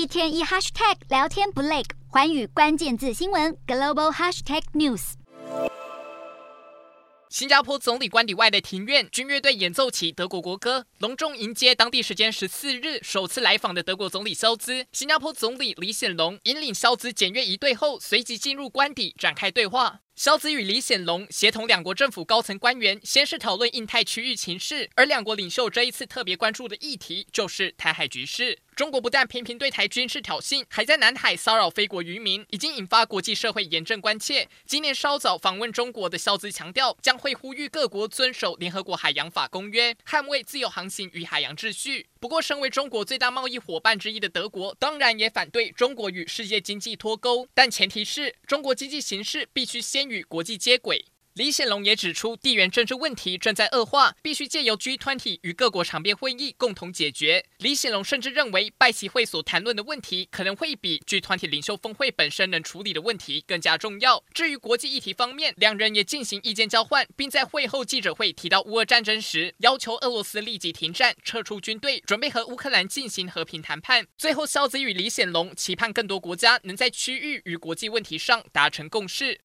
一天一 hashtag 聊天不累，环宇关键字新闻 global hashtag news。新加坡总理官邸外的庭院，军乐队演奏起德国国歌，隆重迎接当地时间十四日首次来访的德国总理肖兹。新加坡总理李显龙引领肖兹检阅仪队后，随即进入官邸展开对话。萧兹与李显龙协同两国政府高层官员，先是讨论印太区域情势，而两国领袖这一次特别关注的议题就是台海局势。中国不但频频对台军事挑衅，还在南海骚扰菲国渔民，已经引发国际社会严正关切。今年稍早访问中国的萧兹强调，将会呼吁各国遵守联合国海洋法公约，捍卫自由航行与海洋秩序。不过，身为中国最大贸易伙伴之一的德国，当然也反对中国与世界经济脱钩，但前提是中国经济形势必须先与国际接轨。李显龙也指出，地缘政治问题正在恶化，必须借由 G20 与各国长边会议共同解决。李显龙甚至认为，拜习会所谈论的问题可能会比 G20 领袖峰会本身能处理的问题更加重要。至于国际议题方面，两人也进行意见交换，并在会后记者会提到乌俄战争时，要求俄罗斯立即停战、撤出军队，准备和乌克兰进行和平谈判。最后，肖子与李显龙期盼更多国家能在区域与国际问题上达成共识。